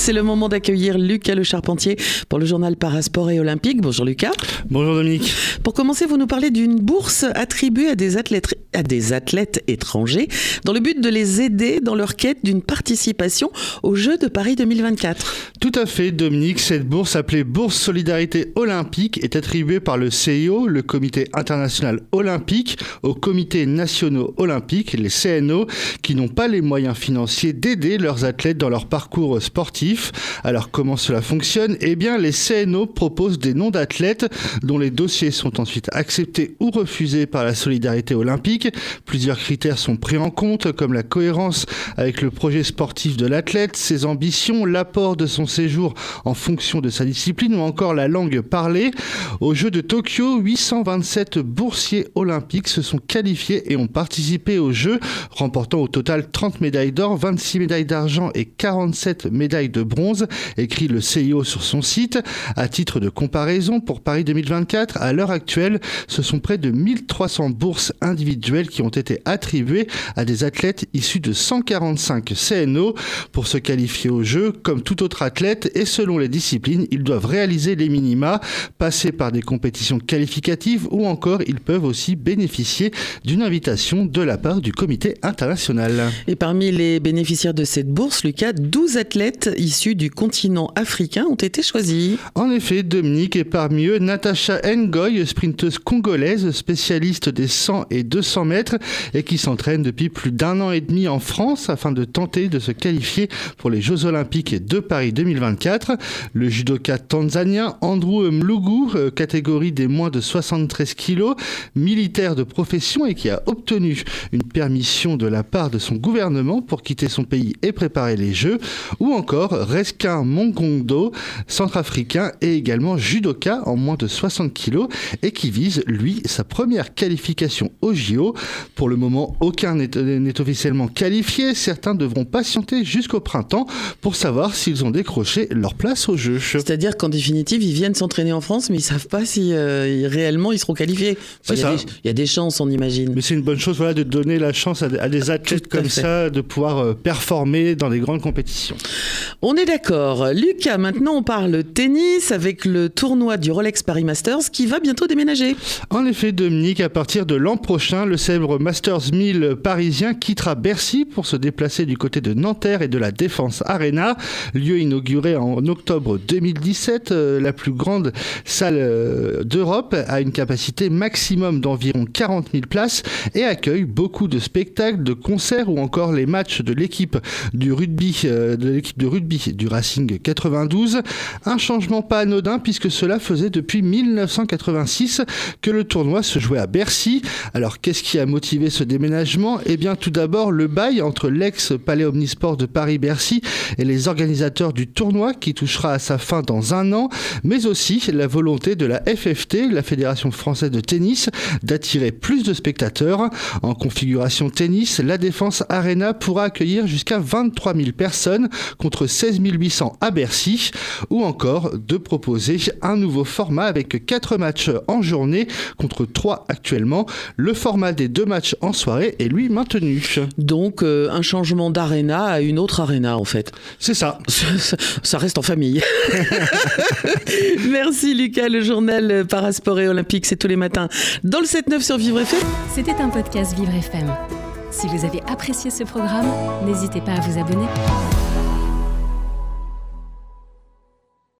C'est le moment d'accueillir Lucas Le Charpentier pour le journal Parasport et Olympique. Bonjour Lucas. Bonjour Dominique. Pour commencer, vous nous parlez d'une bourse attribuée à des athlètes, à des athlètes étrangers dans le but de les aider dans leur quête d'une participation aux Jeux de Paris 2024. Tout à fait Dominique, cette bourse appelée Bourse Solidarité Olympique est attribuée par le CIO, le Comité international olympique, aux comités nationaux olympiques, les CNO, qui n'ont pas les moyens financiers d'aider leurs athlètes dans leur parcours sportif alors comment cela fonctionne? Eh bien les CNO proposent des noms d'athlètes dont les dossiers sont ensuite acceptés ou refusés par la solidarité olympique. Plusieurs critères sont pris en compte comme la cohérence avec le projet sportif de l'athlète, ses ambitions, l'apport de son séjour en fonction de sa discipline ou encore la langue parlée. Aux Jeux de Tokyo, 827 boursiers olympiques se sont qualifiés et ont participé aux Jeux, remportant au total 30 médailles d'or, 26 médailles d'argent et 47 médailles de bronze, écrit le CIO sur son site. À titre de comparaison, pour Paris 2024, à l'heure actuelle, ce sont près de 1300 bourses individuelles qui ont été attribuées à des athlètes issus de 145 CNO. Pour se qualifier au jeu, comme tout autre athlète, et selon les disciplines, ils doivent réaliser les minima, passer par des compétitions qualificatives ou encore ils peuvent aussi bénéficier d'une invitation de la part du comité international. Et parmi les bénéficiaires de cette bourse, Lucas, 12 athlètes du continent africain ont été choisis. En effet, Dominique est parmi eux Natacha Ngoy, sprinteuse congolaise, spécialiste des 100 et 200 mètres et qui s'entraîne depuis plus d'un an et demi en France afin de tenter de se qualifier pour les Jeux Olympiques de Paris 2024. Le judoka tanzanien Andrew Mlugu, euh, catégorie des moins de 73 kilos, militaire de profession et qui a obtenu une permission de la part de son gouvernement pour quitter son pays et préparer les Jeux, ou encore Reskin Mongondo, centrafricain et également judoka en moins de 60 kg et qui vise, lui, sa première qualification au JO. Pour le moment, aucun n'est officiellement qualifié. Certains devront patienter jusqu'au printemps pour savoir s'ils ont décroché leur place au jeu. C'est-à-dire qu'en définitive, ils viennent s'entraîner en France, mais ils savent pas si euh, réellement ils seront qualifiés. il, y a des chances, on imagine. Mais c'est une bonne chose voilà, de donner la chance à, des athlètes comme ça de pouvoir euh, performer dans des grandes compétitions. On est d'accord. Lucas, maintenant on parle tennis avec le tournoi du Rolex Paris Masters qui va bientôt déménager. En effet, Dominique, à partir de l'an prochain, le célèbre Masters 1000 parisien quittera Bercy pour se déplacer du côté de Nanterre et de la Défense Arena, lieu inauguré en octobre 2017, euh, la plus grande salle euh, d'Europe, a une capacité maximum d'environ 40 000 places et accueille beaucoup de spectacles, de concerts ou encore les matchs de l'équipe du euh, de l'équipe de rugby du Racing 92. Un changement pas anodin puisque cela faisait depuis 1986 que le tournoi se jouait à Bercy. Alors qu'est-ce qui a motivé ce déménagement? Eh bien tout d'abord le bail entre l'ex-palais Omnisport de Paris-Bercy et les organisateurs du tournoi qui touchera à sa fin dans un an, mais aussi la volonté de la FFT, la Fédération française de tennis, d'attirer plus de spectateurs. En configuration tennis, la Défense Arena pourra accueillir jusqu'à 23 000 personnes contre 16 800 à Bercy, ou encore de proposer un nouveau format avec 4 matchs en journée contre 3 actuellement. Le format des deux matchs en soirée est lui maintenu. Donc euh, un changement d'arena à une autre arena en fait. C'est ça. ça. reste en famille. Merci Lucas, le journal Parasport et Olympique, c'est tous les matins dans le 7-9 sur Vivre FM. C'était un podcast Vivre FM. Si vous avez apprécié ce programme, n'hésitez pas à vous abonner.